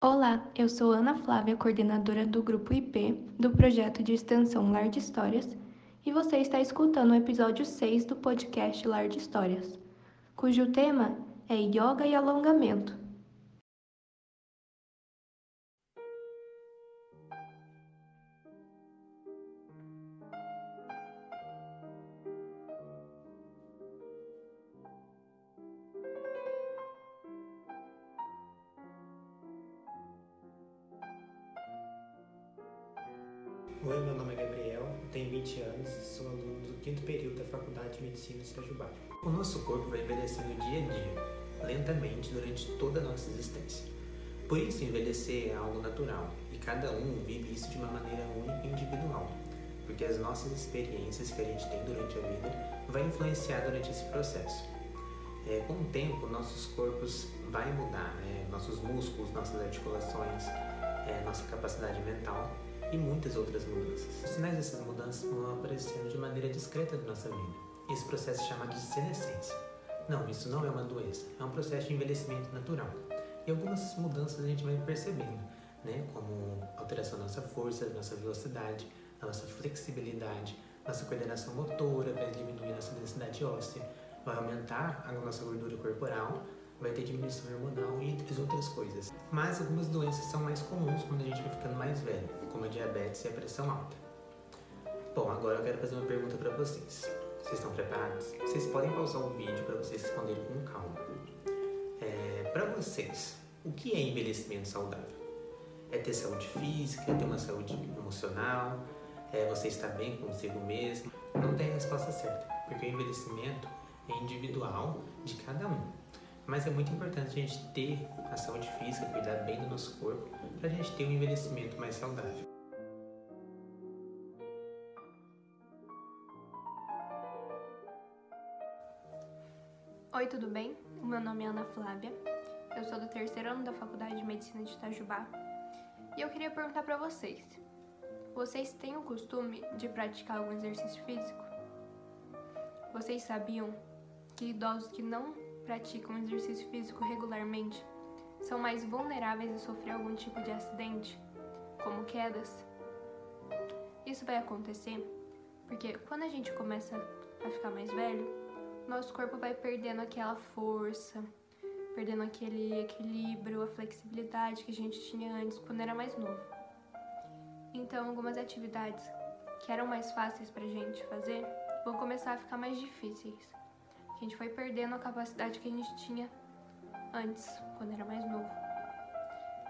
Olá, eu sou Ana Flávia, coordenadora do grupo IP do projeto de extensão Lar de Histórias, e você está escutando o episódio 6 do podcast Lar de Histórias, cujo tema é Yoga e Alongamento. Oi, meu nome é Gabriel, tenho 20 anos e sou aluno do quinto período da Faculdade de Medicina de Itajubá. O nosso corpo vai envelhecendo dia a dia, lentamente durante toda a nossa existência. Por isso, envelhecer é algo natural e cada um vive isso de uma maneira única e individual, porque as nossas experiências que a gente tem durante a vida vai influenciar durante esse processo. É, com o tempo, nossos corpos vai mudar, né? nossos músculos, nossas articulações, é, nossa capacidade mental e muitas outras mudanças. Os sinais dessas mudanças vão aparecendo de maneira discreta na nossa vida. Esse processo é chamado de senescência. Não, isso não é uma doença, é um processo de envelhecimento natural. E algumas mudanças a gente vai percebendo, né? como alteração da nossa força, da nossa velocidade, da nossa flexibilidade, nossa coordenação motora, vai diminuir nossa densidade óssea, vai aumentar a nossa gordura corporal, vai ter diminuição hormonal e outras coisas. Mas algumas doenças são mais comuns quando a gente vai ficando mais velho, como a diabetes e a pressão alta. Bom, agora eu quero fazer uma pergunta para vocês. Vocês estão preparados? Vocês podem pausar o vídeo para vocês responderem com calma. É, para vocês, o que é envelhecimento saudável? É ter saúde física, é ter uma saúde emocional, é você estar bem consigo mesmo? Não tem resposta certa, porque o envelhecimento é individual de cada um. Mas é muito importante a gente ter a saúde física, cuidar bem do nosso corpo, para a gente ter um envelhecimento mais saudável. Oi, tudo bem? O meu nome é Ana Flávia. Eu sou do terceiro ano da Faculdade de Medicina de Itajubá. E eu queria perguntar para vocês: vocês têm o costume de praticar algum exercício físico? Vocês sabiam que idosos que não praticam exercício físico regularmente são mais vulneráveis a sofrer algum tipo de acidente, como quedas? Isso vai acontecer porque quando a gente começa a ficar mais velho, nosso corpo vai perdendo aquela força, perdendo aquele equilíbrio, a flexibilidade que a gente tinha antes quando era mais novo. Então, algumas atividades que eram mais fáceis pra gente fazer vão começar a ficar mais difíceis. A gente foi perdendo a capacidade que a gente tinha antes, quando era mais novo.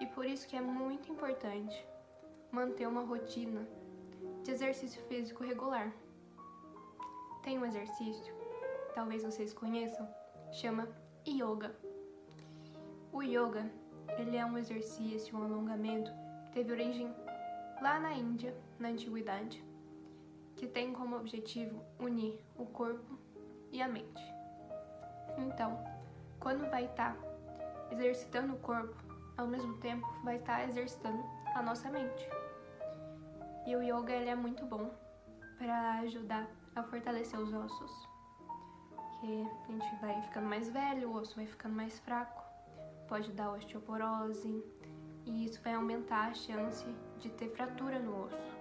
E por isso que é muito importante manter uma rotina de exercício físico regular. Tem um exercício talvez vocês conheçam, chama yoga. O yoga, ele é um exercício, um alongamento que teve origem lá na Índia, na antiguidade, que tem como objetivo unir o corpo e a mente. Então, quando vai estar tá exercitando o corpo, ao mesmo tempo vai estar tá exercitando a nossa mente. E o yoga ele é muito bom para ajudar a fortalecer os ossos, porque a gente vai ficando mais velho, o osso vai ficando mais fraco, pode dar osteoporose e isso vai aumentar a chance de ter fratura no osso.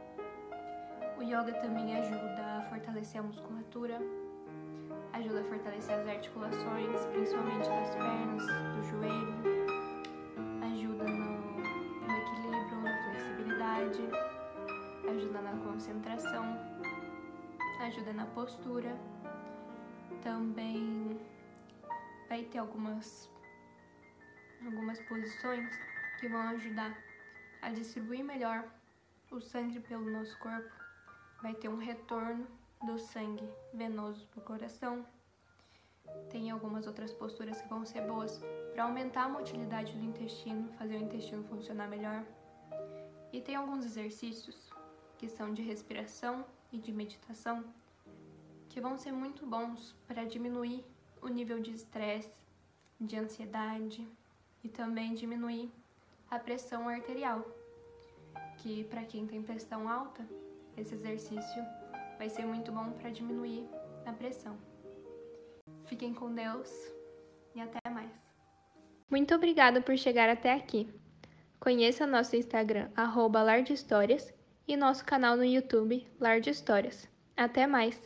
O yoga também ajuda a fortalecer a musculatura, ajuda a fortalecer as articulações, principalmente das pernas, do joelho, ajuda no, no equilíbrio, na flexibilidade, ajuda na concentração, ajuda na postura. Também vai ter algumas, algumas posições que vão ajudar a distribuir melhor o sangue pelo nosso corpo. Vai ter um retorno do sangue venoso para o coração. Tem algumas outras posturas que vão ser boas para aumentar a motilidade do intestino, fazer o intestino funcionar melhor. E tem alguns exercícios que são de respiração e de meditação que vão ser muito bons para diminuir o nível de estresse, de ansiedade e também diminuir a pressão arterial, que para quem tem pressão alta, esse exercício vai ser muito bom para diminuir a pressão. Fiquem com Deus e até mais. Muito obrigada por chegar até aqui. Conheça nosso Instagram, arroba Histórias, e nosso canal no YouTube, Lar de Histórias. Até mais!